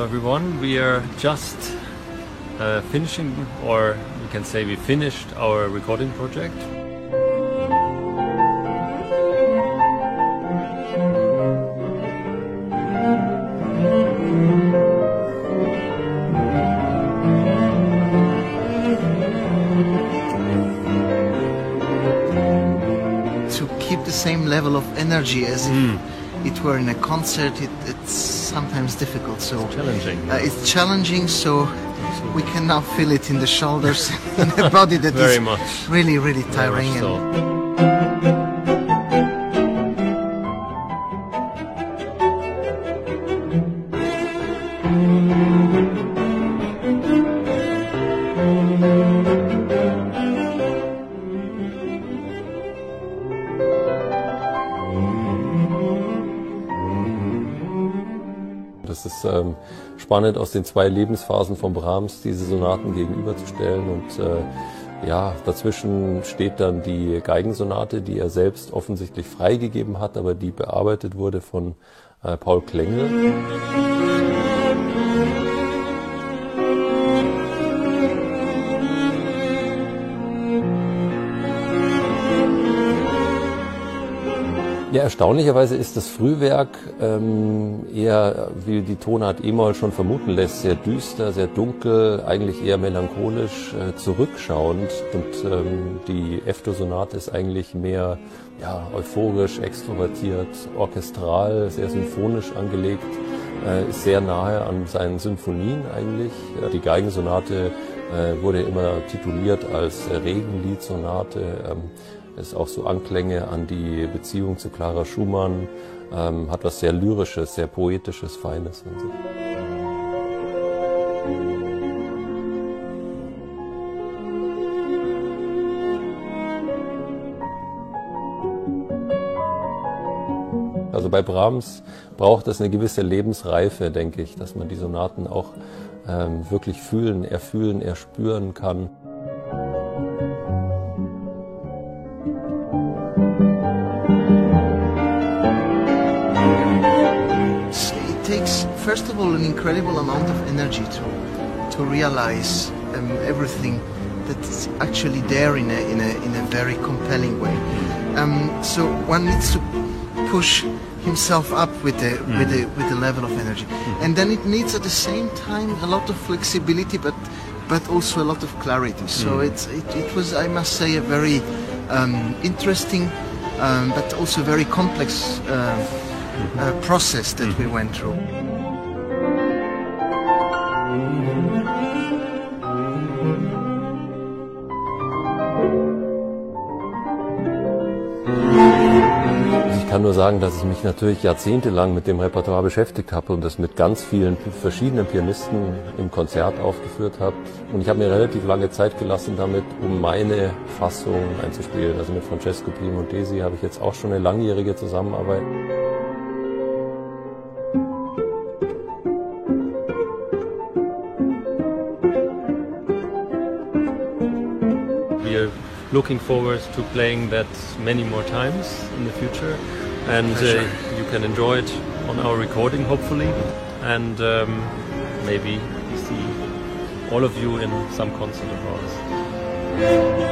everyone. We are just uh, finishing, or we can say we finished our recording project. To keep the same level of energy as if it were in a concert, it, it's sometimes difficult. So Challenging. Uh, it's challenging, so we can now feel it in the shoulders, in the body that is Very much. really, really tiring. Das ist ähm, spannend, aus den zwei Lebensphasen von Brahms diese Sonaten gegenüberzustellen. Und äh, ja, dazwischen steht dann die Geigensonate, die er selbst offensichtlich freigegeben hat, aber die bearbeitet wurde von äh, Paul Klengel. Ja, erstaunlicherweise ist das Frühwerk ähm, eher, wie die Tonart E-Moll schon vermuten lässt, sehr düster, sehr dunkel, eigentlich eher melancholisch, äh, zurückschauend. Und ähm, die F-Dur-Sonate ist eigentlich mehr ja, euphorisch, extrovertiert, orchestral, sehr symphonisch angelegt, äh, ist sehr nahe an seinen Symphonien eigentlich. Äh, Die Geigensonate äh, wurde immer tituliert als Regenliedsonate. Ähm, ist auch so Anklänge an die Beziehung zu Clara Schumann, ähm, hat was sehr Lyrisches, sehr Poetisches, Feines. Und so. Also bei Brahms braucht es eine gewisse Lebensreife, denke ich, dass man die Sonaten auch ähm, wirklich fühlen, erfühlen, erspüren kann. Takes, first of all, an incredible amount of energy to to realize um, everything that's actually there in a, in a, in a very compelling way. Um, so one needs to push himself up with the with the with the level of energy, and then it needs at the same time a lot of flexibility, but but also a lot of clarity. So it's it, it was, I must say, a very um, interesting, um, but also very complex. Uh, uh, process that we went through. Ich kann nur sagen, dass ich mich natürlich jahrzehntelang mit dem Repertoire beschäftigt habe und das mit ganz vielen verschiedenen Pianisten im Konzert aufgeführt habe. Und ich habe mir relativ lange Zeit gelassen damit, um meine Fassung einzuspielen. Also mit Francesco Piemontesi habe ich jetzt auch schon eine langjährige Zusammenarbeit. We are looking forward to playing that many more times in the future, and uh, you can enjoy it on our recording, hopefully, and um, maybe we see all of you in some concert of ours.